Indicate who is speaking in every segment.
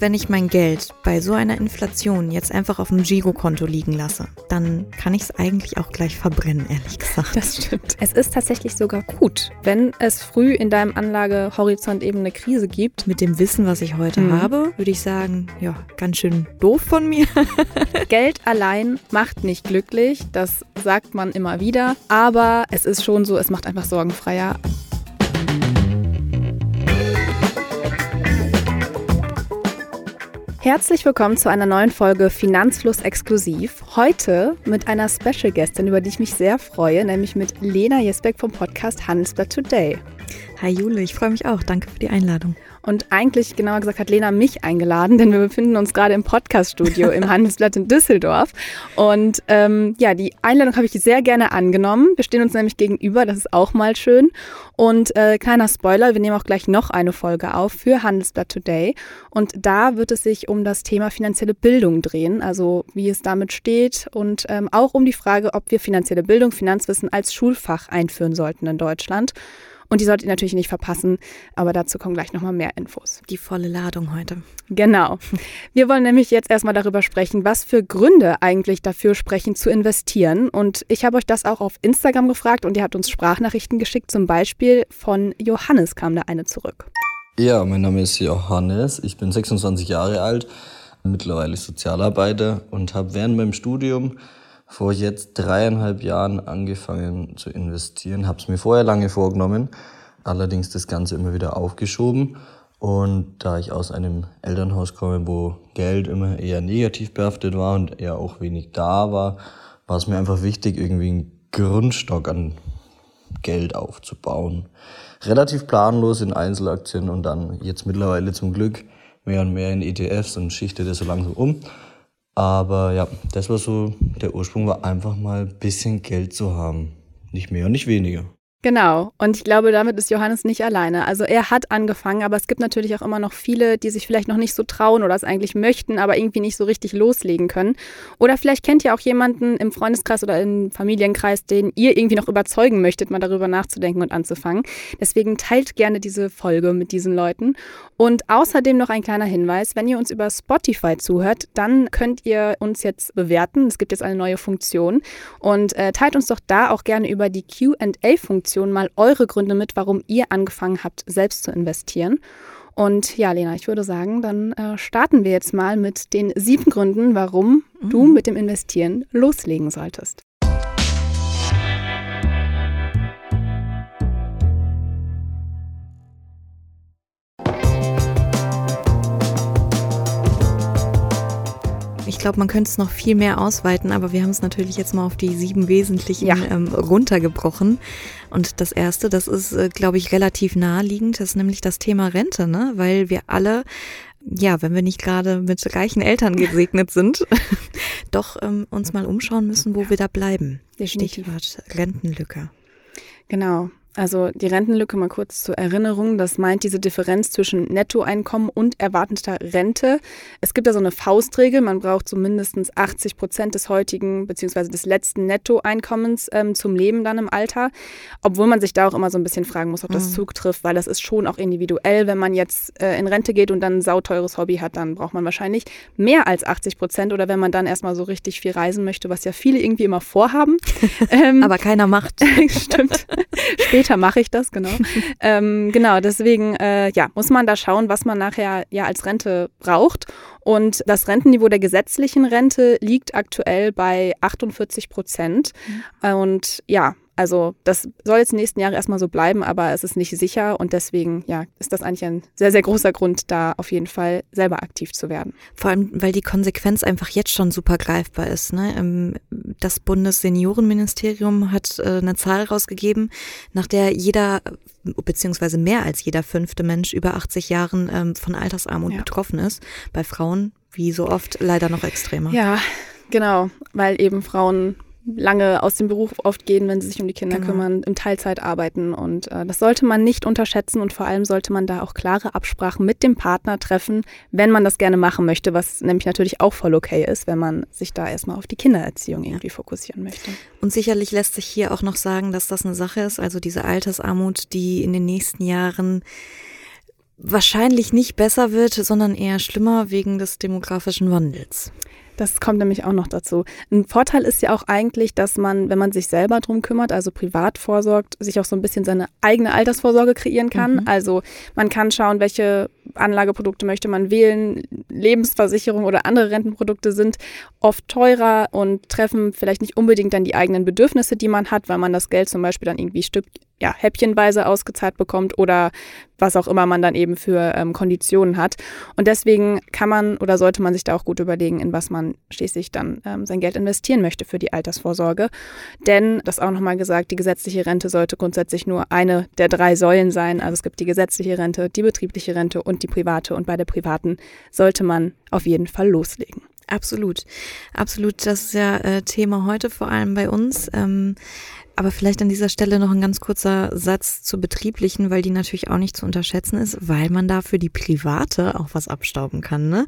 Speaker 1: Wenn ich mein Geld bei so einer Inflation jetzt einfach auf dem Girokonto liegen lasse, dann kann ich es eigentlich auch gleich verbrennen, ehrlich gesagt.
Speaker 2: Das stimmt. Es ist tatsächlich sogar gut, wenn es früh in deinem Anlagehorizont eben eine Krise gibt.
Speaker 1: Mit dem Wissen, was ich heute mhm. habe, würde ich sagen, ja, ganz schön doof von mir.
Speaker 2: Geld allein macht nicht glücklich, das sagt man immer wieder, aber es ist schon so, es macht einfach sorgenfreier. Herzlich willkommen zu einer neuen Folge Finanzfluss exklusiv. Heute mit einer Special Gästin, über die ich mich sehr freue, nämlich mit Lena Jesbeck vom Podcast Handelsblatt Today.
Speaker 1: Hi Jule, ich freue mich auch. Danke für die Einladung.
Speaker 2: Und eigentlich, genauer gesagt, hat Lena mich eingeladen, denn wir befinden uns gerade im Podcaststudio im Handelsblatt in Düsseldorf. Und ähm, ja, die Einladung habe ich sehr gerne angenommen. Wir stehen uns nämlich gegenüber, das ist auch mal schön. Und äh, kleiner Spoiler, wir nehmen auch gleich noch eine Folge auf für Handelsblatt Today. Und da wird es sich um das Thema finanzielle Bildung drehen, also wie es damit steht und ähm, auch um die Frage, ob wir finanzielle Bildung, Finanzwissen als Schulfach einführen sollten in Deutschland. Und die solltet ihr natürlich nicht verpassen, aber dazu kommen gleich nochmal mehr Infos.
Speaker 1: Die volle Ladung heute.
Speaker 2: Genau. Wir wollen nämlich jetzt erstmal darüber sprechen, was für Gründe eigentlich dafür sprechen, zu investieren. Und ich habe euch das auch auf Instagram gefragt und ihr habt uns Sprachnachrichten geschickt. Zum Beispiel von Johannes kam da eine zurück.
Speaker 3: Ja, mein Name ist Johannes. Ich bin 26 Jahre alt, mittlerweile Sozialarbeiter und habe während meinem Studium vor jetzt dreieinhalb Jahren angefangen zu investieren. Habe es mir vorher lange vorgenommen, allerdings das Ganze immer wieder aufgeschoben. Und da ich aus einem Elternhaus komme, wo Geld immer eher negativ behaftet war und eher auch wenig da war, war es mir einfach wichtig, irgendwie einen Grundstock an Geld aufzubauen. Relativ planlos in Einzelaktien und dann jetzt mittlerweile zum Glück mehr und mehr in ETFs und schichte das so langsam um. Aber ja, das war so, der Ursprung war einfach mal ein bisschen Geld zu haben. Nicht mehr und nicht weniger.
Speaker 2: Genau. Und ich glaube, damit ist Johannes nicht alleine. Also er hat angefangen, aber es gibt natürlich auch immer noch viele, die sich vielleicht noch nicht so trauen oder es eigentlich möchten, aber irgendwie nicht so richtig loslegen können. Oder vielleicht kennt ihr auch jemanden im Freundeskreis oder im Familienkreis, den ihr irgendwie noch überzeugen möchtet, mal darüber nachzudenken und anzufangen. Deswegen teilt gerne diese Folge mit diesen Leuten. Und außerdem noch ein kleiner Hinweis, wenn ihr uns über Spotify zuhört, dann könnt ihr uns jetzt bewerten. Es gibt jetzt eine neue Funktion. Und äh, teilt uns doch da auch gerne über die QA-Funktion Investitionen mal eure Gründe mit, warum ihr angefangen habt, selbst zu investieren. Und ja, Lena, ich würde sagen, dann äh, starten wir jetzt mal mit den sieben Gründen, warum mhm. du mit dem Investieren loslegen solltest.
Speaker 1: Ich glaube, man könnte es noch viel mehr ausweiten, aber wir haben es natürlich jetzt mal auf die sieben wesentlichen ja. ähm, runtergebrochen. Und das erste, das ist, äh, glaube ich, relativ naheliegend, ist nämlich das Thema Rente, ne? Weil wir alle ja, wenn wir nicht gerade mit reichen Eltern gesegnet sind, doch ähm, uns mal umschauen müssen, wo wir da bleiben.
Speaker 2: Definitiv.
Speaker 1: Stichwort Rentenlücke.
Speaker 2: Genau. Also die Rentenlücke mal kurz zur Erinnerung, das meint diese Differenz zwischen Nettoeinkommen und erwarteter Rente. Es gibt da so eine Faustregel, man braucht so mindestens 80 Prozent des heutigen bzw. des letzten Nettoeinkommens ähm, zum Leben dann im Alter, obwohl man sich da auch immer so ein bisschen fragen muss, ob das mhm. zutrifft, weil das ist schon auch individuell. Wenn man jetzt äh, in Rente geht und dann ein sauteures Hobby hat, dann braucht man wahrscheinlich mehr als 80 Prozent oder wenn man dann erstmal so richtig viel reisen möchte, was ja viele irgendwie immer vorhaben.
Speaker 1: ähm, Aber keiner macht.
Speaker 2: Stimmt. Später später mache ich das, genau. ähm, genau, deswegen äh, ja, muss man da schauen, was man nachher ja als Rente braucht. Und das Rentenniveau der gesetzlichen Rente liegt aktuell bei 48 Prozent. Mhm. Und ja, also das soll jetzt in den nächsten Jahren erstmal so bleiben, aber es ist nicht sicher und deswegen ja, ist das eigentlich ein sehr, sehr großer Grund, da auf jeden Fall selber aktiv zu werden.
Speaker 1: Vor allem, weil die Konsequenz einfach jetzt schon super greifbar ist. Ne? Ähm, das Bundesseniorenministerium hat äh, eine Zahl rausgegeben, nach der jeder beziehungsweise mehr als jeder fünfte Mensch über 80 Jahren ähm, von Altersarmut ja. betroffen ist. Bei Frauen, wie so oft, leider noch extremer.
Speaker 2: Ja, genau, weil eben Frauen lange aus dem Beruf oft gehen, wenn sie sich um die Kinder genau. kümmern, im Teilzeit arbeiten. Und äh, das sollte man nicht unterschätzen und vor allem sollte man da auch klare Absprachen mit dem Partner treffen, wenn man das gerne machen möchte, was nämlich natürlich auch voll okay ist, wenn man sich da erstmal auf die Kindererziehung irgendwie fokussieren möchte.
Speaker 1: Und sicherlich lässt sich hier auch noch sagen, dass das eine Sache ist, also diese Altersarmut, die in den nächsten Jahren wahrscheinlich nicht besser wird, sondern eher schlimmer wegen des demografischen Wandels.
Speaker 2: Das kommt nämlich auch noch dazu. Ein Vorteil ist ja auch eigentlich, dass man, wenn man sich selber drum kümmert, also privat vorsorgt, sich auch so ein bisschen seine eigene Altersvorsorge kreieren kann. Mhm. Also man kann schauen, welche Anlageprodukte möchte man wählen. Lebensversicherung oder andere Rentenprodukte sind oft teurer und treffen vielleicht nicht unbedingt dann die eigenen Bedürfnisse, die man hat, weil man das Geld zum Beispiel dann irgendwie Stück ja, häppchenweise ausgezahlt bekommt oder was auch immer man dann eben für ähm, Konditionen hat. Und deswegen kann man oder sollte man sich da auch gut überlegen, in was man schließlich dann ähm, sein Geld investieren möchte für die Altersvorsorge. Denn, das auch nochmal gesagt, die gesetzliche Rente sollte grundsätzlich nur eine der drei Säulen sein. Also es gibt die gesetzliche Rente, die betriebliche Rente und die private. Und bei der privaten sollte man auf jeden Fall loslegen.
Speaker 1: Absolut, absolut. Das ist ja äh, Thema heute vor allem bei uns. Ähm, aber vielleicht an dieser Stelle noch ein ganz kurzer Satz zur betrieblichen, weil die natürlich auch nicht zu unterschätzen ist, weil man da für die private auch was abstauben kann, ne?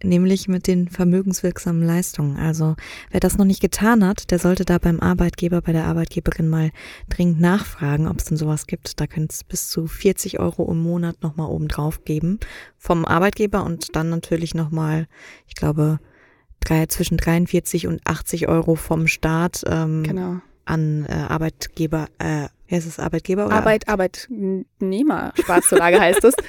Speaker 1: Nämlich mit den vermögenswirksamen Leistungen. Also wer das noch nicht getan hat, der sollte da beim Arbeitgeber, bei der Arbeitgeberin mal dringend nachfragen, ob es denn sowas gibt. Da könnte es bis zu 40 Euro im Monat nochmal oben drauf geben vom Arbeitgeber und dann natürlich nochmal, ich glaube, drei, zwischen 43 und 80 Euro vom Staat. Ähm, genau an äh, Arbeitgeber, äh, heißt es, Arbeitgeber oder?
Speaker 2: Arbeit, Arbeitnehmer, Sparzulage heißt es.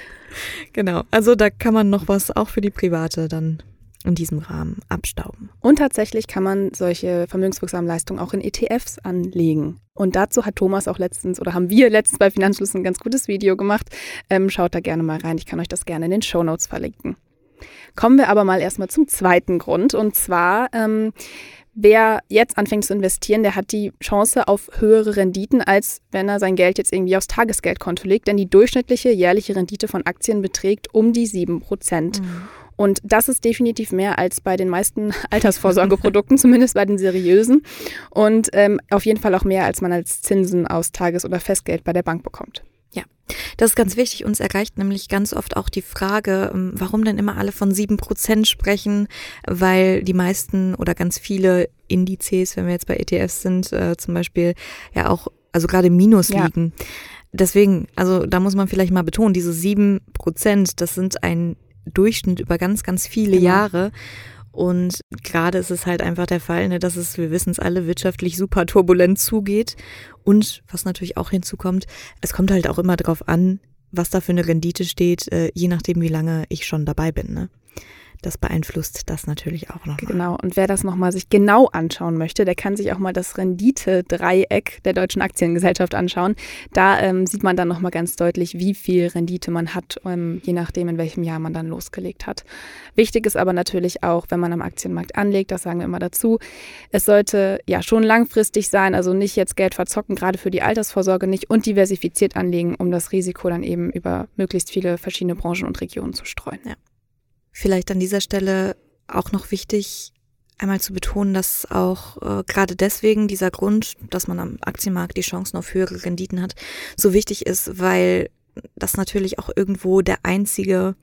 Speaker 1: Genau, also da kann man noch was auch für die Private dann in diesem Rahmen abstauben.
Speaker 2: Und tatsächlich kann man solche vermögenswirksamen Leistungen auch in ETFs anlegen. Und dazu hat Thomas auch letztens oder haben wir letztens bei Finanzschluss ein ganz gutes Video gemacht. Ähm, schaut da gerne mal rein. Ich kann euch das gerne in den Show Notes verlinken. Kommen wir aber mal erstmal zum zweiten Grund. Und zwar ähm, wer jetzt anfängt zu investieren, der hat die Chance auf höhere Renditen, als wenn er sein Geld jetzt irgendwie aufs Tagesgeldkonto legt. Denn die durchschnittliche jährliche Rendite von Aktien beträgt um die 7 Prozent. Mhm. Und das ist definitiv mehr als bei den meisten Altersvorsorgeprodukten, zumindest bei den seriösen. Und ähm, auf jeden Fall auch mehr, als man als Zinsen aus Tages- oder Festgeld bei der Bank bekommt.
Speaker 1: Ja, das ist ganz wichtig. Uns erreicht nämlich ganz oft auch die Frage, ähm, warum denn immer alle von sieben Prozent sprechen, weil die meisten oder ganz viele Indizes, wenn wir jetzt bei ETFs sind, äh, zum Beispiel ja auch, also gerade Minus ja. liegen. Deswegen, also da muss man vielleicht mal betonen, diese sieben Prozent, das sind ein Durchschnitt über ganz, ganz viele genau. Jahre. Und gerade ist es halt einfach der Fall, ne, dass es, wir wissen es alle, wirtschaftlich super turbulent zugeht. Und was natürlich auch hinzukommt, es kommt halt auch immer darauf an, was da für eine Rendite steht, äh, je nachdem, wie lange ich schon dabei bin. Ne? Das beeinflusst das natürlich auch noch.
Speaker 2: Genau. Und wer das nochmal sich genau anschauen möchte, der kann sich auch mal das Rendite-Dreieck der Deutschen Aktiengesellschaft anschauen. Da ähm, sieht man dann nochmal ganz deutlich, wie viel Rendite man hat, ähm, je nachdem, in welchem Jahr man dann losgelegt hat. Wichtig ist aber natürlich auch, wenn man am Aktienmarkt anlegt, das sagen wir immer dazu, es sollte ja schon langfristig sein, also nicht jetzt Geld verzocken, gerade für die Altersvorsorge nicht und diversifiziert anlegen, um das Risiko dann eben über möglichst viele verschiedene Branchen und Regionen zu streuen.
Speaker 1: Ja. Vielleicht an dieser Stelle auch noch wichtig, einmal zu betonen, dass auch äh, gerade deswegen dieser Grund, dass man am Aktienmarkt die Chancen auf höhere Renditen hat, so wichtig ist, weil das natürlich auch irgendwo der einzige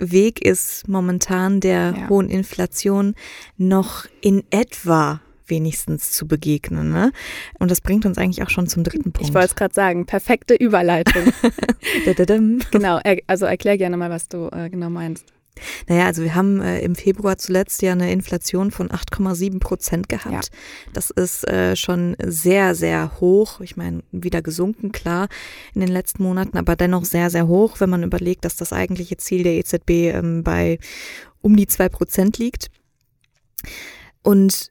Speaker 1: Weg ist, momentan der ja. hohen Inflation noch in etwa wenigstens zu begegnen. Ne? Und das bringt uns eigentlich auch schon zum dritten Punkt.
Speaker 2: Ich wollte es gerade sagen, perfekte Überleitung. genau, also erklär gerne mal, was du äh, genau meinst.
Speaker 1: Naja, also wir haben äh, im Februar zuletzt ja eine Inflation von 8,7 Prozent gehabt. Ja. Das ist äh, schon sehr, sehr hoch. Ich meine, wieder gesunken, klar, in den letzten Monaten, aber dennoch sehr, sehr hoch, wenn man überlegt, dass das eigentliche Ziel der EZB ähm, bei um die zwei Prozent liegt. Und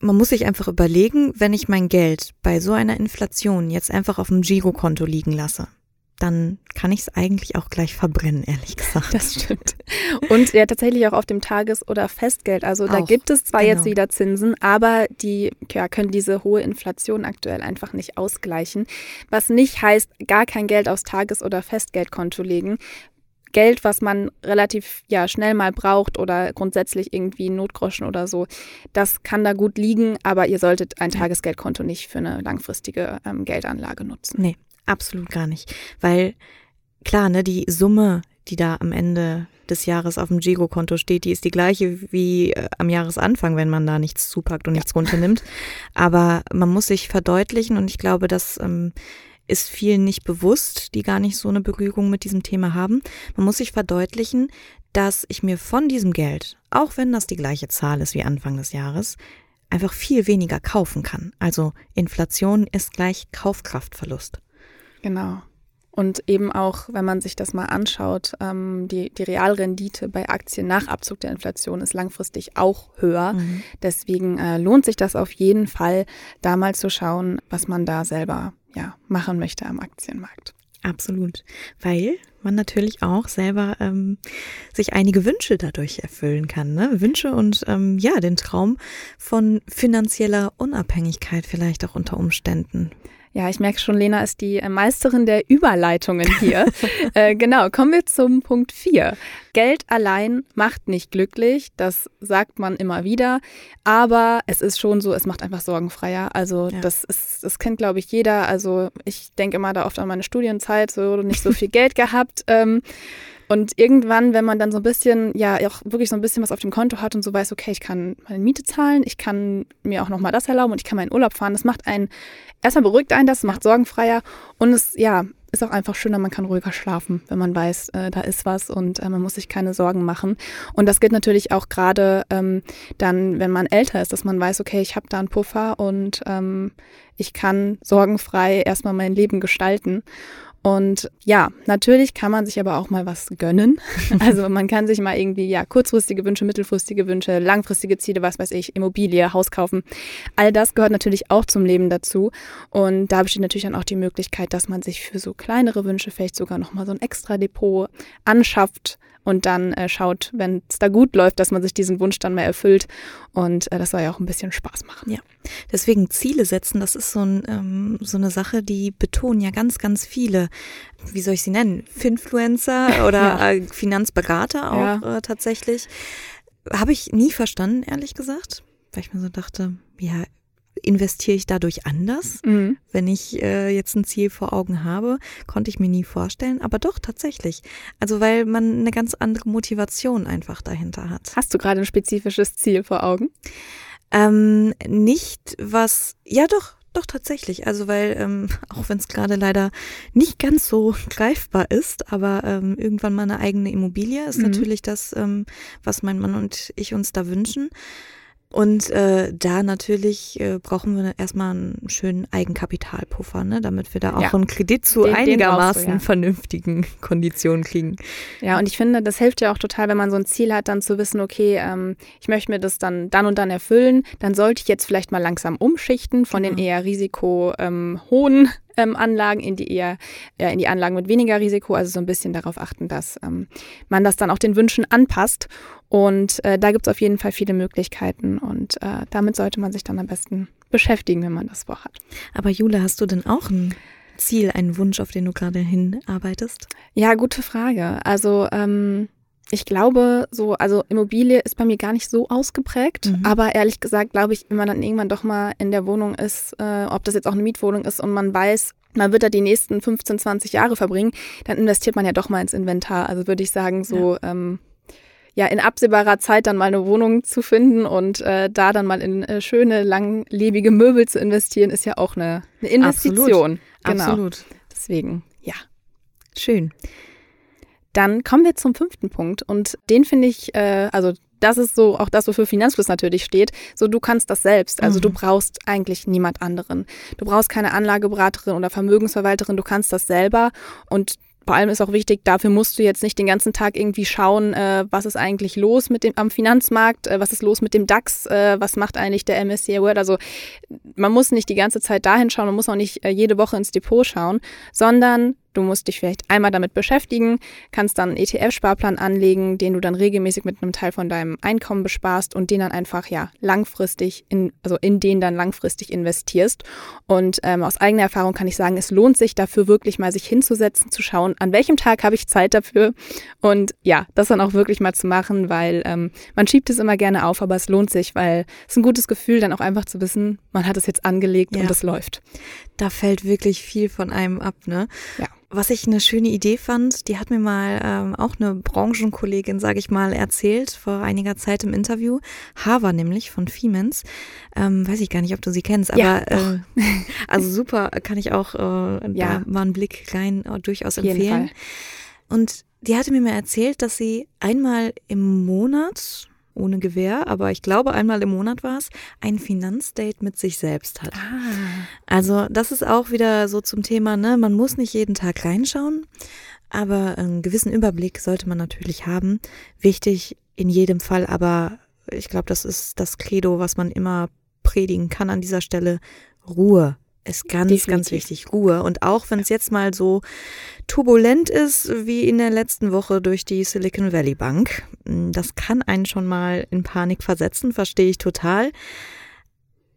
Speaker 1: man muss sich einfach überlegen, wenn ich mein Geld bei so einer Inflation jetzt einfach auf dem Girokonto liegen lasse, dann kann ich es eigentlich auch gleich verbrennen, ehrlich gesagt.
Speaker 2: Das stimmt. Und ja, tatsächlich auch auf dem Tages- oder Festgeld. Also da gibt es zwar genau. jetzt wieder Zinsen, aber die ja, können diese hohe Inflation aktuell einfach nicht ausgleichen. Was nicht heißt, gar kein Geld aufs Tages- oder Festgeldkonto legen. Geld, was man relativ ja, schnell mal braucht oder grundsätzlich irgendwie Notgroschen oder so, das kann da gut liegen, aber ihr solltet ein Tagesgeldkonto nicht für eine langfristige ähm, Geldanlage nutzen.
Speaker 1: Nee, Absolut gar nicht. Weil klar, ne, die Summe, die da am Ende des Jahres auf dem Girokonto steht, die ist die gleiche wie äh, am Jahresanfang, wenn man da nichts zupackt und ja. nichts runternimmt. Aber man muss sich verdeutlichen und ich glaube, dass ähm, ist vielen nicht bewusst, die gar nicht so eine Berührung mit diesem Thema haben. Man muss sich verdeutlichen, dass ich mir von diesem Geld, auch wenn das die gleiche Zahl ist wie Anfang des Jahres, einfach viel weniger kaufen kann. Also Inflation ist gleich Kaufkraftverlust.
Speaker 2: Genau. Und eben auch, wenn man sich das mal anschaut, ähm, die, die Realrendite bei Aktien nach Abzug der Inflation ist langfristig auch höher. Mhm. Deswegen äh, lohnt sich das auf jeden Fall, da mal zu schauen, was man da selber ja, machen möchte am Aktienmarkt.
Speaker 1: Absolut, weil man natürlich auch selber ähm, sich einige Wünsche dadurch erfüllen kann. Ne? Wünsche und ähm, ja, den Traum von finanzieller Unabhängigkeit vielleicht auch unter Umständen.
Speaker 2: Ja, ich merke schon, Lena ist die äh, Meisterin der Überleitungen hier. äh, genau, kommen wir zum Punkt 4. Geld allein macht nicht glücklich, das sagt man immer wieder, aber es ist schon so, es macht einfach sorgenfreier. Also ja. das ist, das kennt, glaube ich, jeder. Also ich denke immer da oft an meine Studienzeit, so nicht so viel Geld gehabt. Ähm, und irgendwann, wenn man dann so ein bisschen, ja, auch wirklich so ein bisschen was auf dem Konto hat und so weiß, okay, ich kann meine Miete zahlen, ich kann mir auch nochmal das erlauben und ich kann meinen Urlaub fahren, das macht einen, erstmal beruhigt einen das, macht sorgenfreier und es, ja, ist auch einfach schöner, man kann ruhiger schlafen, wenn man weiß, äh, da ist was und äh, man muss sich keine Sorgen machen. Und das gilt natürlich auch gerade ähm, dann, wenn man älter ist, dass man weiß, okay, ich habe da einen Puffer und ähm, ich kann sorgenfrei erstmal mein Leben gestalten. Und ja, natürlich kann man sich aber auch mal was gönnen. Also man kann sich mal irgendwie, ja, kurzfristige Wünsche, mittelfristige Wünsche, langfristige Ziele, was weiß ich, Immobilie, Haus kaufen. All das gehört natürlich auch zum Leben dazu. Und da besteht natürlich dann auch die Möglichkeit, dass man sich für so kleinere Wünsche vielleicht sogar nochmal so ein extra Depot anschafft, und dann äh, schaut, wenn es da gut läuft, dass man sich diesen Wunsch dann mehr erfüllt. Und äh, das soll ja auch ein bisschen Spaß machen.
Speaker 1: Ja, deswegen Ziele setzen, das ist so, ein, ähm, so eine Sache, die betonen ja ganz, ganz viele, wie soll ich sie nennen, Finfluencer oder ja. äh, Finanzberater auch ja. äh, tatsächlich. Habe ich nie verstanden, ehrlich gesagt, weil ich mir so dachte, ja, investiere ich dadurch anders, mhm. wenn ich äh, jetzt ein Ziel vor Augen habe, konnte ich mir nie vorstellen, aber doch tatsächlich. Also weil man eine ganz andere Motivation einfach dahinter hat.
Speaker 2: Hast du gerade ein spezifisches Ziel vor Augen?
Speaker 1: Ähm, nicht was, ja doch, doch tatsächlich. Also weil, ähm, auch wenn es gerade leider nicht ganz so greifbar ist, aber ähm, irgendwann mal eine eigene Immobilie ist mhm. natürlich das, ähm, was mein Mann und ich uns da wünschen. Und äh, da natürlich äh, brauchen wir erstmal einen schönen Eigenkapitalpuffer, ne, damit wir da auch ja. einen Kredit zu den, einigermaßen den ja. vernünftigen Konditionen kriegen.
Speaker 2: Ja, und ich finde, das hilft ja auch total, wenn man so ein Ziel hat, dann zu wissen, okay, ähm, ich möchte mir das dann dann und dann erfüllen, dann sollte ich jetzt vielleicht mal langsam umschichten von genau. den eher risikohohen ähm, ähm, Anlagen in die eher ja, in die Anlagen mit weniger Risiko, also so ein bisschen darauf achten, dass ähm, man das dann auch den Wünschen anpasst. Und äh, da gibt es auf jeden Fall viele Möglichkeiten und äh, damit sollte man sich dann am besten beschäftigen, wenn man das vorhat.
Speaker 1: Aber Jule, hast du denn auch ein Ziel, einen Wunsch, auf den du gerade hinarbeitest?
Speaker 2: Ja, gute Frage. Also ähm, ich glaube, so, also Immobilie ist bei mir gar nicht so ausgeprägt, mhm. aber ehrlich gesagt glaube ich, wenn man dann irgendwann doch mal in der Wohnung ist, äh, ob das jetzt auch eine Mietwohnung ist und man weiß, man wird da die nächsten 15, 20 Jahre verbringen, dann investiert man ja doch mal ins Inventar. Also würde ich sagen, so ja. Ähm, ja, in absehbarer Zeit dann mal eine Wohnung zu finden und äh, da dann mal in äh, schöne, langlebige Möbel zu investieren, ist ja auch eine, eine Investition.
Speaker 1: Absolut. Genau. Absolut.
Speaker 2: Deswegen, ja.
Speaker 1: Schön.
Speaker 2: Dann kommen wir zum fünften Punkt und den finde ich, äh, also das ist so auch das, wofür Finanzfluss natürlich steht. So, du kannst das selbst. Also mhm. du brauchst eigentlich niemand anderen. Du brauchst keine Anlageberaterin oder Vermögensverwalterin. Du kannst das selber und vor allem ist auch wichtig, dafür musst du jetzt nicht den ganzen Tag irgendwie schauen, äh, was ist eigentlich los mit dem am Finanzmarkt, äh, was ist los mit dem DAX, äh, was macht eigentlich der MSCI World. Also man muss nicht die ganze Zeit dahin schauen, man muss auch nicht äh, jede Woche ins Depot schauen, sondern Du musst dich vielleicht einmal damit beschäftigen, kannst dann einen ETF-Sparplan anlegen, den du dann regelmäßig mit einem Teil von deinem Einkommen besparst und den dann einfach ja langfristig in, also in den dann langfristig investierst. Und ähm, aus eigener Erfahrung kann ich sagen, es lohnt sich dafür wirklich mal sich hinzusetzen, zu schauen, an welchem Tag habe ich Zeit dafür und ja, das dann auch wirklich mal zu machen, weil ähm, man schiebt es immer gerne auf, aber es lohnt sich, weil es ein gutes Gefühl, dann auch einfach zu wissen, man hat es jetzt angelegt ja. und es läuft.
Speaker 1: Da fällt wirklich viel von einem ab, ne?
Speaker 2: Ja.
Speaker 1: Was ich eine schöne Idee fand, die hat mir mal ähm, auch eine Branchenkollegin, sage ich mal, erzählt vor einiger Zeit im Interview. Hava nämlich von Siemens. Ähm, weiß ich gar nicht, ob du sie kennst, aber ja, äh, also super, kann ich auch äh, ja. da mal einen Blick rein äh, durchaus empfehlen. Und die hatte mir mal erzählt, dass sie einmal im Monat ohne Gewehr, aber ich glaube einmal im Monat war es, ein Finanzdate mit sich selbst hat. Ah. Also das ist auch wieder so zum Thema, ne, man muss nicht jeden Tag reinschauen, aber einen gewissen Überblick sollte man natürlich haben. Wichtig in jedem Fall, aber ich glaube, das ist das Credo, was man immer predigen kann an dieser Stelle. Ruhe ist ganz, Definitiv. ganz wichtig. Ruhe. Und auch wenn es jetzt mal so turbulent ist wie in der letzten Woche durch die Silicon Valley Bank, hm, das kann einen schon mal in Panik versetzen, verstehe ich total.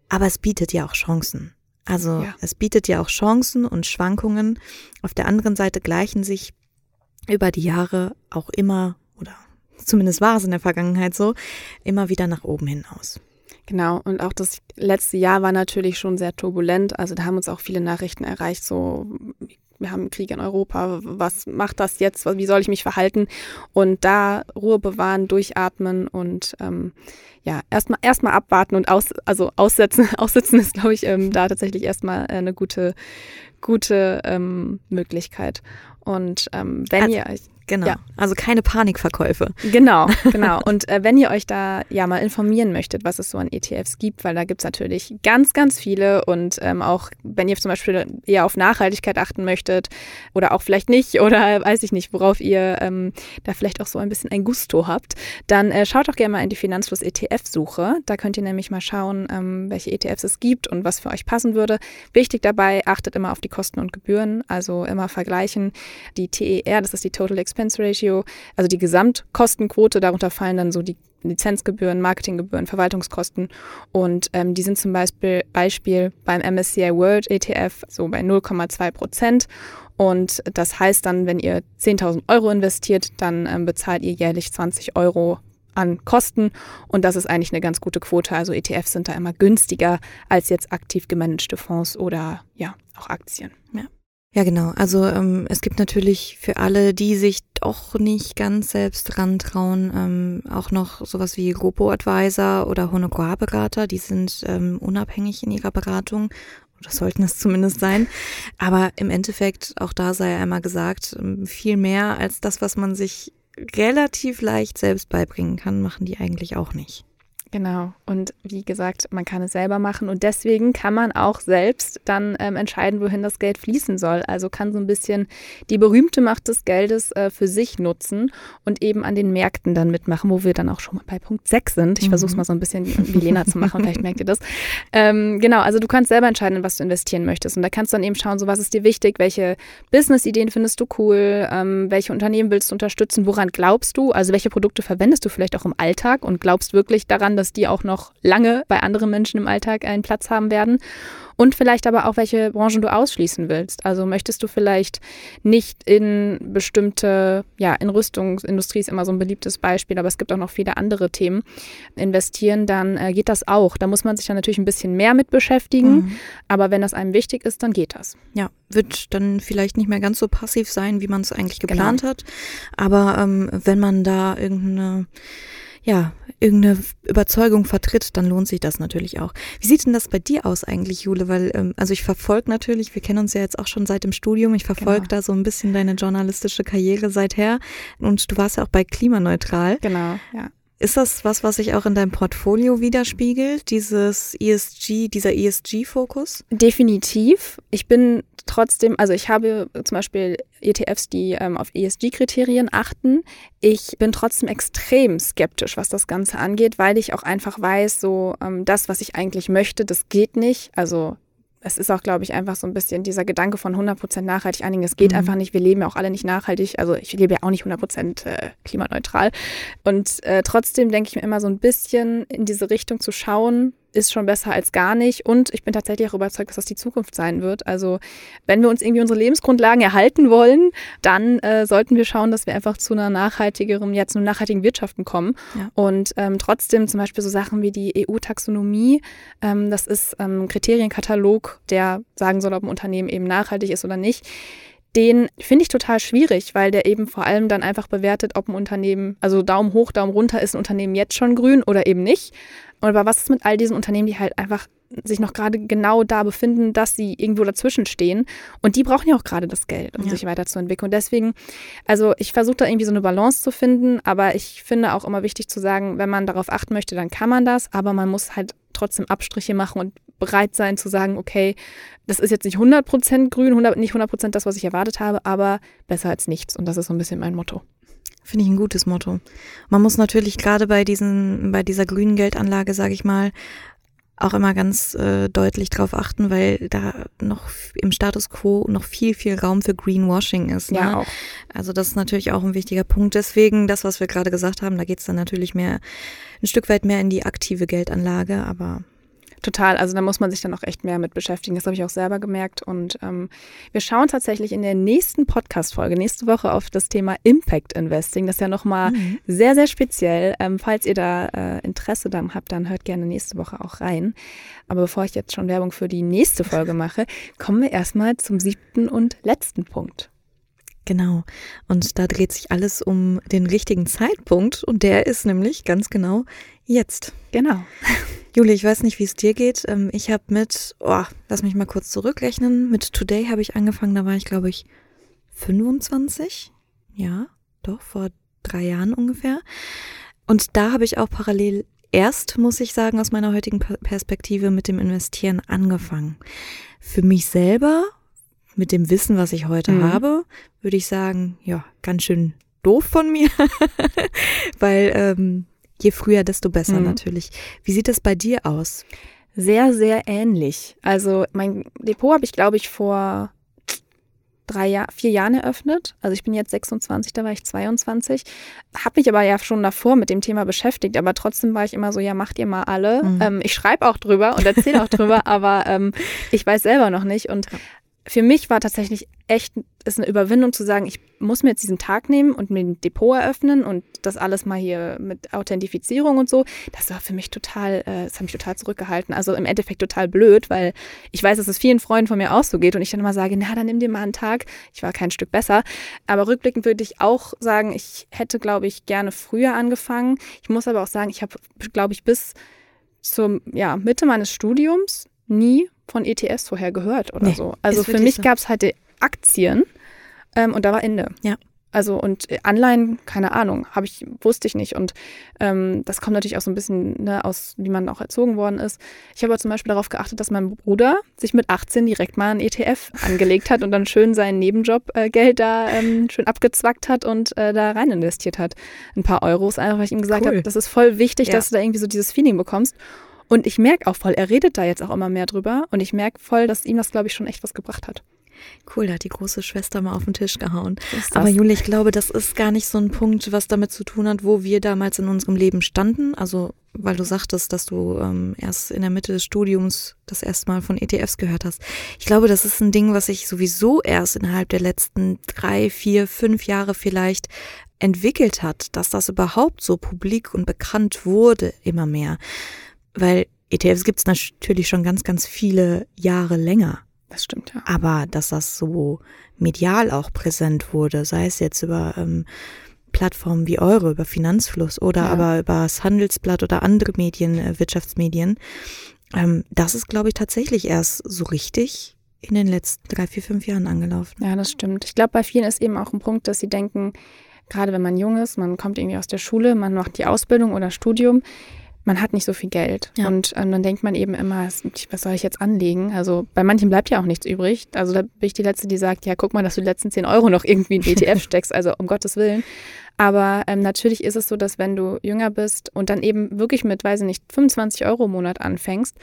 Speaker 1: Aber es bietet ja auch Chancen. Also ja. es bietet ja auch Chancen und Schwankungen. Auf der anderen Seite gleichen sich über die Jahre auch immer, oder zumindest war es in der Vergangenheit so, immer wieder nach oben hinaus.
Speaker 2: Genau, und auch das letzte Jahr war natürlich schon sehr turbulent. Also da haben uns auch viele Nachrichten erreicht, so wir haben Krieg in Europa, was macht das jetzt, wie soll ich mich verhalten? Und da Ruhe bewahren, durchatmen und ähm, ja, erstmal erstmal abwarten und aus, also aussetzen. Aussitzen ist, glaube ich, ähm, da tatsächlich erstmal eine gute, gute ähm, Möglichkeit. Und ähm, wenn also, ihr euch
Speaker 1: Genau. Ja. Also keine Panikverkäufe.
Speaker 2: Genau, genau. Und äh, wenn ihr euch da ja mal informieren möchtet, was es so an ETFs gibt, weil da gibt es natürlich ganz, ganz viele und ähm, auch wenn ihr zum Beispiel eher auf Nachhaltigkeit achten möchtet oder auch vielleicht nicht oder weiß ich nicht, worauf ihr ähm, da vielleicht auch so ein bisschen ein Gusto habt, dann äh, schaut doch gerne mal in die Finanzfluss ETF-Suche. Da könnt ihr nämlich mal schauen, ähm, welche ETFs es gibt und was für euch passen würde. Wichtig dabei, achtet immer auf die Kosten und Gebühren, also immer vergleichen. Die TER, das ist die Total Expense Expense Ratio, also die Gesamtkostenquote, darunter fallen dann so die Lizenzgebühren, Marketinggebühren, Verwaltungskosten und ähm, die sind zum Beispiel, Beispiel beim MSCI World ETF so bei 0,2 Prozent und das heißt dann, wenn ihr 10.000 Euro investiert, dann ähm, bezahlt ihr jährlich 20 Euro an Kosten und das ist eigentlich eine ganz gute Quote. Also ETFs sind da immer günstiger als jetzt aktiv gemanagte Fonds oder ja, auch Aktien.
Speaker 1: Ja. Ja, genau. Also ähm, es gibt natürlich für alle, die sich doch nicht ganz selbst rantrauen, ähm, auch noch sowas wie Robo-Advisor oder Honorarberater. Die sind ähm, unabhängig in ihrer Beratung. Oder sollten es zumindest sein. Aber im Endeffekt, auch da sei einmal gesagt, ähm, viel mehr als das, was man sich relativ leicht selbst beibringen kann, machen die eigentlich auch nicht.
Speaker 2: Genau. Und wie gesagt, man kann es selber machen und deswegen kann man auch selbst dann ähm, entscheiden, wohin das Geld fließen soll. Also kann so ein bisschen die berühmte Macht des Geldes äh, für sich nutzen und eben an den Märkten dann mitmachen, wo wir dann auch schon mal bei Punkt 6 sind. Ich mhm. versuche es mal so ein bisschen wie Lena zu machen, vielleicht merkt ihr das. Ähm, genau, also du kannst selber entscheiden, in was du investieren möchtest. Und da kannst du dann eben schauen, so was ist dir wichtig, welche Business-Ideen findest du cool, ähm, welche Unternehmen willst du unterstützen, woran glaubst du, also welche Produkte verwendest du vielleicht auch im Alltag und glaubst wirklich daran, dass dass die auch noch lange bei anderen Menschen im Alltag einen Platz haben werden. Und vielleicht aber auch, welche Branchen du ausschließen willst. Also möchtest du vielleicht nicht in bestimmte, ja, in Rüstungsindustrie ist immer so ein beliebtes Beispiel, aber es gibt auch noch viele andere Themen investieren, dann äh, geht das auch. Da muss man sich dann natürlich ein bisschen mehr mit beschäftigen. Mhm. Aber wenn das einem wichtig ist, dann geht das.
Speaker 1: Ja, wird dann vielleicht nicht mehr ganz so passiv sein, wie man es eigentlich geplant genau. hat. Aber ähm, wenn man da irgendeine ja, irgendeine Überzeugung vertritt, dann lohnt sich das natürlich auch. Wie sieht denn das bei dir aus eigentlich, Jule? Weil, ähm, also ich verfolge natürlich, wir kennen uns ja jetzt auch schon seit dem Studium, ich verfolge genau. da so ein bisschen deine journalistische Karriere seither und du warst ja auch bei Klimaneutral.
Speaker 2: Genau, ja.
Speaker 1: Ist das was, was sich auch in deinem Portfolio widerspiegelt, dieses ESG, dieser ESG-Fokus?
Speaker 2: Definitiv. Ich bin trotzdem, also ich habe zum Beispiel ETFs, die ähm, auf ESG-Kriterien achten. Ich bin trotzdem extrem skeptisch, was das Ganze angeht, weil ich auch einfach weiß, so ähm, das, was ich eigentlich möchte, das geht nicht. Also es ist auch, glaube ich, einfach so ein bisschen dieser Gedanke von 100% nachhaltig einigen. Es geht mhm. einfach nicht. Wir leben ja auch alle nicht nachhaltig. Also ich lebe ja auch nicht 100% äh, klimaneutral. Und äh, trotzdem denke ich mir immer so ein bisschen in diese Richtung zu schauen, ist schon besser als gar nicht. Und ich bin tatsächlich auch überzeugt, dass das die Zukunft sein wird. Also wenn wir uns irgendwie unsere Lebensgrundlagen erhalten wollen, dann äh, sollten wir schauen, dass wir einfach zu einer nachhaltigeren, ja, zu einer nachhaltigen Wirtschaften kommen. Ja. Und ähm, trotzdem zum Beispiel so Sachen wie die EU-Taxonomie, ähm, das ist ähm, ein Kriterienkatalog, der sagen soll, ob ein Unternehmen eben nachhaltig ist oder nicht den finde ich total schwierig, weil der eben vor allem dann einfach bewertet, ob ein Unternehmen, also Daumen hoch, Daumen runter, ist ein Unternehmen jetzt schon grün oder eben nicht. Aber was ist mit all diesen Unternehmen, die halt einfach sich noch gerade genau da befinden, dass sie irgendwo dazwischen stehen. Und die brauchen ja auch gerade das Geld, um ja. sich weiterzuentwickeln. Und deswegen, also ich versuche da irgendwie so eine Balance zu finden, aber ich finde auch immer wichtig zu sagen, wenn man darauf achten möchte, dann kann man das, aber man muss halt trotzdem Abstriche machen und bereit sein zu sagen, okay, das ist jetzt nicht 100% grün, 100, nicht 100% das, was ich erwartet habe, aber besser als nichts. Und das ist so ein bisschen mein Motto.
Speaker 1: Finde ich ein gutes Motto. Man muss natürlich gerade bei diesen, bei dieser grünen Geldanlage, sage ich mal, auch immer ganz äh, deutlich drauf achten, weil da noch im Status quo noch viel, viel Raum für Greenwashing ist. Ne?
Speaker 2: Ja, auch.
Speaker 1: Also das ist natürlich auch ein wichtiger Punkt. Deswegen, das, was wir gerade gesagt haben, da geht es dann natürlich mehr, ein Stück weit mehr in die aktive Geldanlage, aber
Speaker 2: Total, also da muss man sich dann auch echt mehr mit beschäftigen. Das habe ich auch selber gemerkt. Und ähm, wir schauen tatsächlich in der nächsten Podcast-Folge, nächste Woche, auf das Thema Impact Investing. Das ist ja nochmal mhm. sehr, sehr speziell. Ähm, falls ihr da äh, Interesse dann habt, dann hört gerne nächste Woche auch rein. Aber bevor ich jetzt schon Werbung für die nächste Folge mache, kommen wir erstmal zum siebten und letzten Punkt.
Speaker 1: Genau. Und da dreht sich alles um den richtigen Zeitpunkt. Und der ist nämlich ganz genau jetzt.
Speaker 2: Genau.
Speaker 1: Juli, ich weiß nicht, wie es dir geht. Ähm, ich habe mit, oh, lass mich mal kurz zurückrechnen. Mit Today habe ich angefangen, da war ich, glaube ich, 25. Ja, doch, vor drei Jahren ungefähr. Und da habe ich auch parallel erst, muss ich sagen, aus meiner heutigen Perspektive mit dem Investieren angefangen. Für mich selber, mit dem Wissen, was ich heute mhm. habe, würde ich sagen, ja, ganz schön doof von mir, weil ähm, Je früher, desto besser mhm. natürlich. Wie sieht es bei dir aus?
Speaker 2: Sehr, sehr ähnlich. Also mein Depot habe ich, glaube ich, vor drei Jahr, vier Jahren eröffnet. Also ich bin jetzt 26, da war ich 22. Habe mich aber ja schon davor mit dem Thema beschäftigt, aber trotzdem war ich immer so, ja, macht ihr mal alle. Mhm. Ähm, ich schreibe auch drüber und erzähle auch drüber, aber ähm, ich weiß selber noch nicht. Und für mich war tatsächlich echt ist eine Überwindung zu sagen, ich muss mir jetzt diesen Tag nehmen und mir ein Depot eröffnen und das alles mal hier mit Authentifizierung und so. Das war für mich total, äh, das hat mich total zurückgehalten. Also im Endeffekt total blöd, weil ich weiß, dass es vielen Freunden von mir auch so geht und ich dann immer sage, na, dann nimm dir mal einen Tag. Ich war kein Stück besser. Aber rückblickend würde ich auch sagen, ich hätte, glaube ich, gerne früher angefangen. Ich muss aber auch sagen, ich habe, glaube ich, bis zur ja, Mitte meines Studiums nie von ETFs vorher gehört oder nee, so. Also für mich so. gab es halt die Aktien ähm, und da war Ende.
Speaker 1: Ja.
Speaker 2: Also und äh, Anleihen, keine Ahnung, habe ich, wusste ich nicht. Und ähm, das kommt natürlich auch so ein bisschen ne, aus, wie man auch erzogen worden ist. Ich habe aber zum Beispiel darauf geachtet, dass mein Bruder sich mit 18 direkt mal ein ETF angelegt hat und dann schön sein Nebenjobgeld äh, da ähm, schön abgezwackt hat und äh, da rein investiert hat. Ein paar Euros, einfach weil ich ihm gesagt cool. habe, das ist voll wichtig, ja. dass du da irgendwie so dieses Feeling bekommst. Und ich merke auch voll, er redet da jetzt auch immer mehr drüber und ich merke voll, dass ihm das, glaube ich, schon echt was gebracht hat.
Speaker 1: Cool, da hat die große Schwester mal auf den Tisch gehauen. Aber Juli, ich glaube, das ist gar nicht so ein Punkt, was damit zu tun hat, wo wir damals in unserem Leben standen. Also, weil du sagtest, dass du ähm, erst in der Mitte des Studiums das erste Mal von ETFs gehört hast. Ich glaube, das ist ein Ding, was sich sowieso erst innerhalb der letzten drei, vier, fünf Jahre vielleicht entwickelt hat, dass das überhaupt so publik und bekannt wurde, immer mehr. Weil ETFs gibt es natürlich schon ganz, ganz viele Jahre länger.
Speaker 2: Das stimmt, ja.
Speaker 1: Aber dass das so medial auch präsent wurde, sei es jetzt über ähm, Plattformen wie eure, über Finanzfluss oder ja. aber über das Handelsblatt oder andere Medien, äh, Wirtschaftsmedien, ähm, das ist, glaube ich, tatsächlich erst so richtig in den letzten drei, vier, fünf Jahren angelaufen.
Speaker 2: Ja, das stimmt. Ich glaube, bei vielen ist eben auch ein Punkt, dass sie denken, gerade wenn man jung ist, man kommt irgendwie aus der Schule, man macht die Ausbildung oder Studium, man hat nicht so viel Geld. Ja. Und ähm, dann denkt man eben immer, was soll ich jetzt anlegen? Also bei manchen bleibt ja auch nichts übrig. Also da bin ich die Letzte, die sagt, ja, guck mal, dass du die letzten 10 Euro noch irgendwie in ETF steckst. Also um Gottes Willen. Aber ähm, natürlich ist es so, dass wenn du jünger bist und dann eben wirklich mit, weiß ich nicht, 25 Euro im Monat anfängst,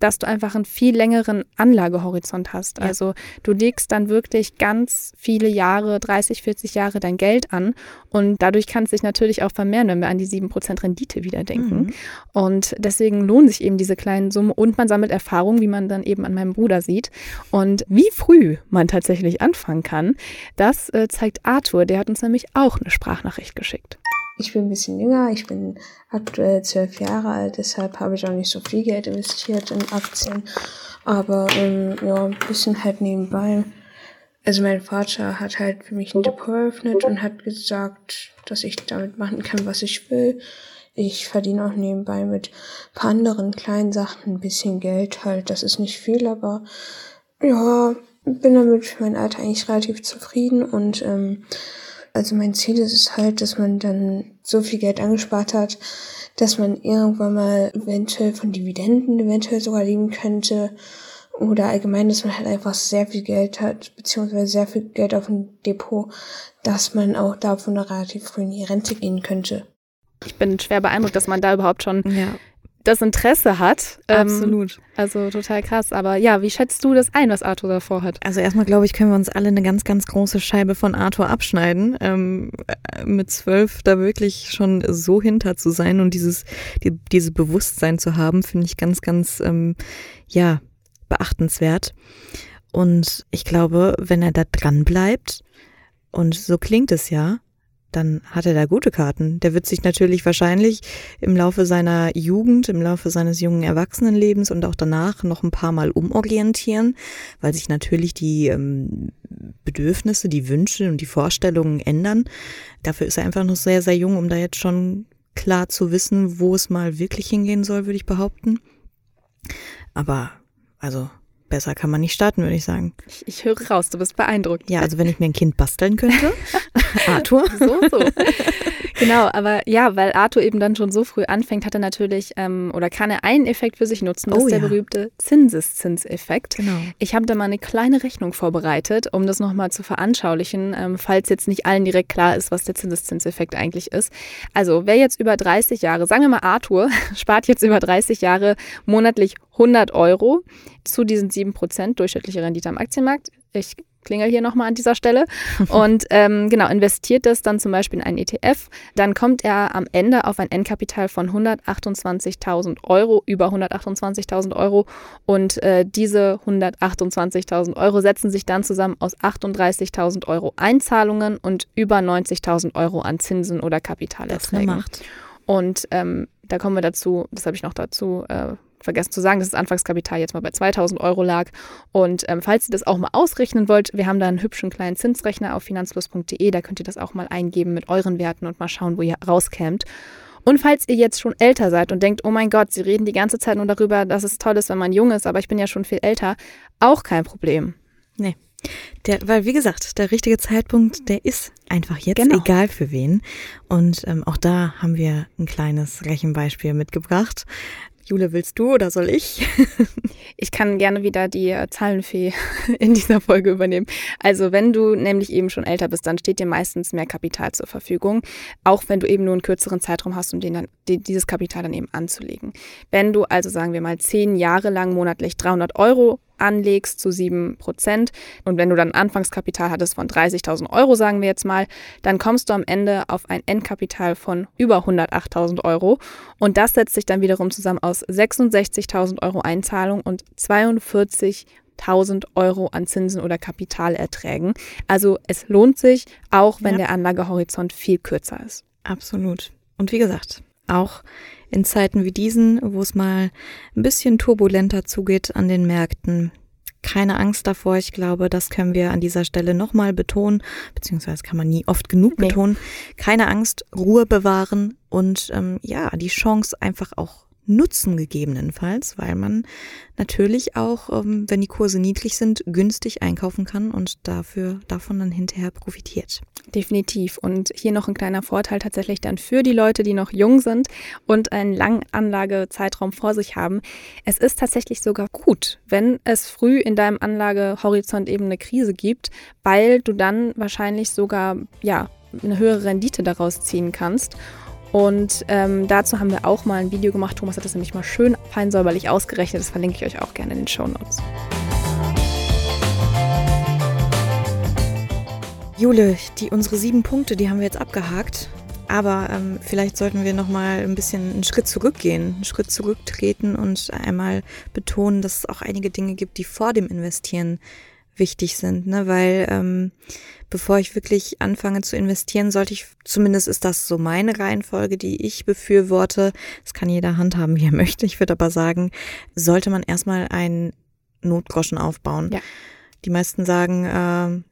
Speaker 2: dass du einfach einen viel längeren Anlagehorizont hast. Ja. Also du legst dann wirklich ganz viele Jahre, 30, 40 Jahre dein Geld an und dadurch kann es sich natürlich auch vermehren, wenn wir an die 7% Rendite wieder denken. Mhm. Und deswegen lohnen sich eben diese kleinen Summen und man sammelt Erfahrung, wie man dann eben an meinem Bruder sieht. Und wie früh man tatsächlich anfangen kann, das äh, zeigt Arthur. Der hat uns nämlich auch eine Sprachnachricht Sprachnachricht geschickt.
Speaker 4: Ich bin ein bisschen jünger, ich bin aktuell zwölf Jahre alt, deshalb habe ich auch nicht so viel Geld investiert in Aktien, aber ähm, ja, ein bisschen halt nebenbei. also mein Vater hat halt für mich ein Depot eröffnet und hat gesagt, dass ich damit machen kann, was ich will. Ich verdiene auch nebenbei mit paar anderen kleinen Sachen ein bisschen Geld halt. Das ist nicht viel, aber ja, bin damit für mein Alter eigentlich relativ zufrieden und ähm, also mein Ziel ist es halt, dass man dann so viel Geld angespart hat, dass man irgendwann mal eventuell von Dividenden eventuell sogar leben könnte oder allgemein, dass man halt einfach sehr viel Geld hat, beziehungsweise sehr viel Geld auf dem Depot, dass man auch davon relativ früh in die Rente gehen könnte.
Speaker 2: Ich bin schwer beeindruckt, dass man da überhaupt schon ja. Das Interesse hat.
Speaker 1: Ähm, Absolut.
Speaker 2: Ähm, also total krass. Aber ja, wie schätzt du das ein, was Arthur davor hat?
Speaker 1: Also erstmal glaube ich, können wir uns alle eine ganz, ganz große Scheibe von Arthur abschneiden. Ähm, mit zwölf da wirklich schon so hinter zu sein und dieses, die, dieses Bewusstsein zu haben, finde ich ganz, ganz, ähm, ja, beachtenswert. Und ich glaube, wenn er da dran bleibt, und so klingt es ja, dann hat er da gute Karten. Der wird sich natürlich wahrscheinlich im Laufe seiner Jugend, im Laufe seines jungen Erwachsenenlebens und auch danach noch ein paar Mal umorientieren, weil sich natürlich die ähm, Bedürfnisse, die Wünsche und die Vorstellungen ändern. Dafür ist er einfach noch sehr, sehr jung, um da jetzt schon klar zu wissen, wo es mal wirklich hingehen soll, würde ich behaupten. Aber also besser kann man nicht starten, würde ich sagen.
Speaker 2: Ich, ich, höre raus, du bist beeindruckt.
Speaker 1: Ja, also wenn ich mir ein Kind basteln könnte, Arthur.
Speaker 2: so, so. genau, aber ja, weil Arthur eben dann schon so früh anfängt, hat er natürlich ähm, oder kann er einen Effekt für sich nutzen, das oh, ist der ja. berühmte Zinseszinseffekt. Genau. Ich habe da mal eine kleine Rechnung vorbereitet, um das nochmal zu veranschaulichen, ähm, falls jetzt nicht allen direkt klar ist, was der Zinseszinseffekt eigentlich ist. Also wer jetzt über 30 Jahre, sagen wir mal Arthur, spart jetzt über 30 Jahre monatlich 100 Euro zu diesen 7% durchschnittliche Rendite am Aktienmarkt. Ich klingel hier nochmal an dieser Stelle. Und ähm, genau, investiert das dann zum Beispiel in einen ETF, dann kommt er am Ende auf ein Endkapital von 128.000 Euro, über 128.000 Euro. Und äh, diese 128.000 Euro setzen sich dann zusammen aus 38.000 Euro Einzahlungen und über 90.000 Euro an Zinsen oder Kapitalerträgen. Das macht. Und ähm, da kommen wir dazu, das habe ich noch dazu äh, vergessen zu sagen, dass das Anfangskapital jetzt mal bei 2000 Euro lag. Und ähm, falls ihr das auch mal ausrechnen wollt, wir haben da einen hübschen kleinen Zinsrechner auf finanzfluss.de, da könnt ihr das auch mal eingeben mit euren Werten und mal schauen, wo ihr rauskämt. Und falls ihr jetzt schon älter seid und denkt, oh mein Gott, sie reden die ganze Zeit nur darüber, dass es toll ist, wenn man jung ist, aber ich bin ja schon viel älter, auch kein Problem.
Speaker 1: Nee. Der, weil, wie gesagt, der richtige Zeitpunkt, der ist einfach jetzt, genau. egal für wen. Und ähm, auch da haben wir ein kleines Rechenbeispiel mitgebracht. Jule, willst du oder soll ich?
Speaker 2: ich kann gerne wieder die äh, Zahlenfee in dieser Folge übernehmen. Also wenn du nämlich eben schon älter bist, dann steht dir meistens mehr Kapital zur Verfügung, auch wenn du eben nur einen kürzeren Zeitraum hast, um den dann, die, dieses Kapital dann eben anzulegen. Wenn du also sagen wir mal zehn Jahre lang monatlich 300 Euro anlegst zu 7%. Und wenn du dann ein Anfangskapital hattest von 30.000 Euro, sagen wir jetzt mal, dann kommst du am Ende auf ein Endkapital von über 108.000 Euro. Und das setzt sich dann wiederum zusammen aus 66.000 Euro Einzahlung und 42.000 Euro an Zinsen oder Kapitalerträgen. Also es lohnt sich, auch wenn ja. der Anlagehorizont viel kürzer ist.
Speaker 1: Absolut. Und wie gesagt, auch in Zeiten wie diesen, wo es mal ein bisschen turbulenter zugeht an den Märkten. Keine Angst davor. Ich glaube, das können wir an dieser Stelle nochmal betonen, beziehungsweise kann man nie oft genug nee. betonen. Keine Angst, Ruhe bewahren und ähm, ja, die Chance einfach auch nutzen gegebenenfalls, weil man natürlich auch, ähm, wenn die Kurse niedrig sind, günstig einkaufen kann und dafür davon dann hinterher profitiert.
Speaker 2: Definitiv. Und hier noch ein kleiner Vorteil tatsächlich dann für die Leute, die noch jung sind und einen langen Anlagezeitraum vor sich haben. Es ist tatsächlich sogar gut, wenn es früh in deinem Anlagehorizont eben eine Krise gibt, weil du dann wahrscheinlich sogar ja eine höhere Rendite daraus ziehen kannst. Und ähm, dazu haben wir auch mal ein Video gemacht. Thomas hat das nämlich mal schön fein säuberlich ausgerechnet. Das verlinke ich euch auch gerne in den Show Notes.
Speaker 1: Jule, die, unsere sieben Punkte, die haben wir jetzt abgehakt. Aber ähm, vielleicht sollten wir noch mal ein bisschen einen Schritt zurückgehen, einen Schritt zurücktreten und einmal betonen, dass es auch einige Dinge gibt, die vor dem Investieren wichtig sind, ne? Weil ähm, bevor ich wirklich anfange zu investieren, sollte ich, zumindest ist das so meine Reihenfolge, die ich befürworte. Das kann jeder handhaben, wie er möchte. Ich würde aber sagen, sollte man erstmal einen Notgroschen aufbauen. Ja. Die meisten sagen, äh,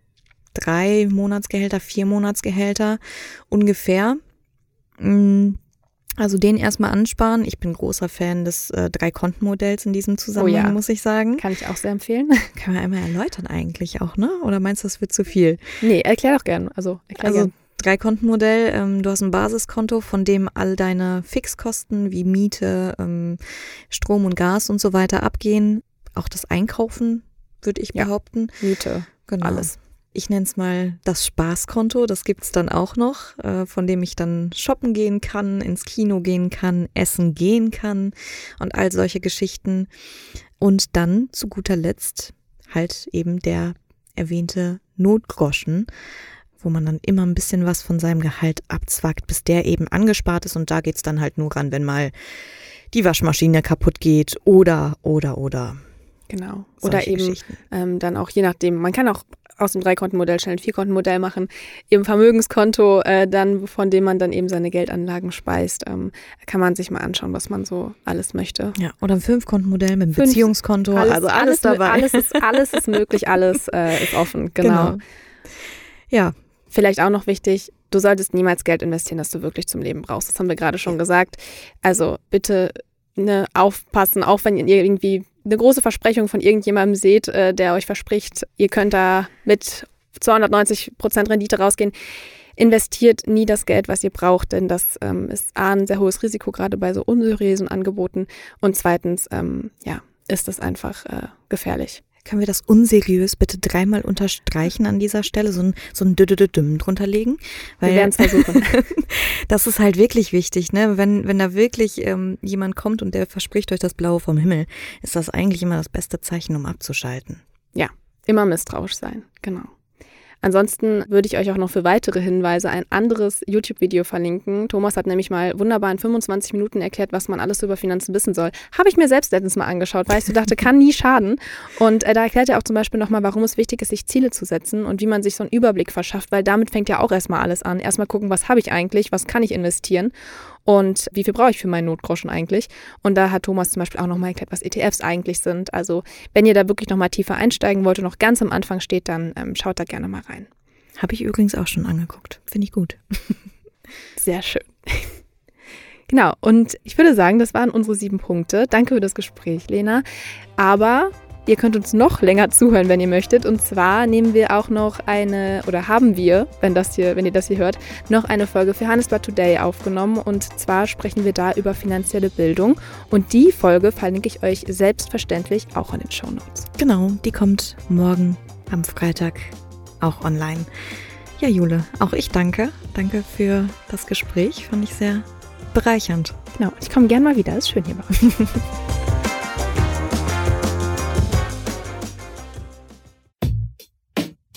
Speaker 1: drei Monatsgehälter, vier Monatsgehälter ungefähr. Mm, also den erstmal ansparen. Ich bin großer Fan des äh, Drei-Konten-Modells in diesem Zusammenhang, oh ja. muss ich sagen.
Speaker 2: Kann ich auch sehr empfehlen.
Speaker 1: Kann man einmal erläutern eigentlich auch, ne? Oder meinst du, das wird zu viel?
Speaker 2: Nee, erklär doch gern. Also, erklär
Speaker 1: also gern. Drei-Konten-Modell, ähm, du hast ein Basiskonto, von dem all deine Fixkosten wie Miete, ähm, Strom und Gas und so weiter abgehen. Auch das Einkaufen, würde ich ja. behaupten.
Speaker 2: Miete, genau. alles
Speaker 1: ich nenne es mal das Spaßkonto, das gibt es dann auch noch, äh, von dem ich dann shoppen gehen kann, ins Kino gehen kann, essen gehen kann und all solche Geschichten. Und dann zu guter Letzt halt eben der erwähnte Notgroschen, wo man dann immer ein bisschen was von seinem Gehalt abzwackt, bis der eben angespart ist und da geht es dann halt nur ran, wenn mal die Waschmaschine kaputt geht oder, oder, oder.
Speaker 2: Genau. Oder eben ähm, dann auch je nachdem, man kann auch aus dem Dreikontenmodell schnell ein Vierkontenmodell machen, eben Vermögenskonto, äh, dann, von dem man dann eben seine Geldanlagen speist, ähm, kann man sich mal anschauen, was man so alles möchte.
Speaker 1: Ja, oder ein Fünfkontenmodell mit einem Fünf, Beziehungskonto,
Speaker 2: alles, also alles, alles dabei. Alles ist, alles ist möglich, alles äh, ist offen, genau. genau.
Speaker 1: Ja.
Speaker 2: Vielleicht auch noch wichtig, du solltest niemals Geld investieren, das du wirklich zum Leben brauchst. Das haben wir gerade schon gesagt. Also bitte ne, aufpassen, auch wenn ihr irgendwie eine große Versprechung von irgendjemandem seht, äh, der euch verspricht, ihr könnt da mit 290 Prozent Rendite rausgehen. Investiert nie das Geld, was ihr braucht, denn das ähm, ist A, ein sehr hohes Risiko, gerade bei so unseriösen Angeboten. Und zweitens, ähm, ja, ist das einfach äh, gefährlich.
Speaker 1: Können wir das unseriös bitte dreimal unterstreichen an dieser Stelle, so ein, so ein Düdüdüdüm drunter legen?
Speaker 2: Weil, wir werden es versuchen.
Speaker 1: das ist halt wirklich wichtig, ne? Wenn, wenn da wirklich ähm, jemand kommt und der verspricht euch das Blaue vom Himmel, ist das eigentlich immer das beste Zeichen, um abzuschalten.
Speaker 2: Ja, immer misstrauisch sein, genau. Ansonsten würde ich euch auch noch für weitere Hinweise ein anderes YouTube-Video verlinken. Thomas hat nämlich mal wunderbar in 25 Minuten erklärt, was man alles über Finanzen wissen soll. Habe ich mir selbst letztens mal angeschaut, weil ich so dachte, kann nie schaden. Und äh, da erklärt er auch zum Beispiel nochmal, warum es wichtig ist, sich Ziele zu setzen und wie man sich so einen Überblick verschafft, weil damit fängt ja auch erstmal alles an. Erstmal gucken, was habe ich eigentlich, was kann ich investieren und wie viel brauche ich für meinen Notgroschen eigentlich. Und da hat Thomas zum Beispiel auch nochmal erklärt, was ETFs eigentlich sind. Also wenn ihr da wirklich nochmal tiefer einsteigen wollt und noch ganz am Anfang steht, dann ähm, schaut da gerne mal rein.
Speaker 1: Habe ich übrigens auch schon angeguckt. Finde ich gut.
Speaker 2: Sehr schön. Genau, und ich würde sagen, das waren unsere sieben Punkte. Danke für das Gespräch, Lena. Aber Ihr könnt uns noch länger zuhören, wenn ihr möchtet. Und zwar nehmen wir auch noch eine, oder haben wir, wenn, das hier, wenn ihr das hier hört, noch eine Folge für Handelsblatt Today aufgenommen. Und zwar sprechen wir da über finanzielle Bildung. Und die Folge verlinke ich euch selbstverständlich auch in den Show Notes.
Speaker 1: Genau, die kommt morgen am Freitag auch online. Ja, Jule, auch ich danke. Danke für das Gespräch. Fand ich sehr bereichernd.
Speaker 2: Genau, ich komme gern mal wieder. Ist schön hier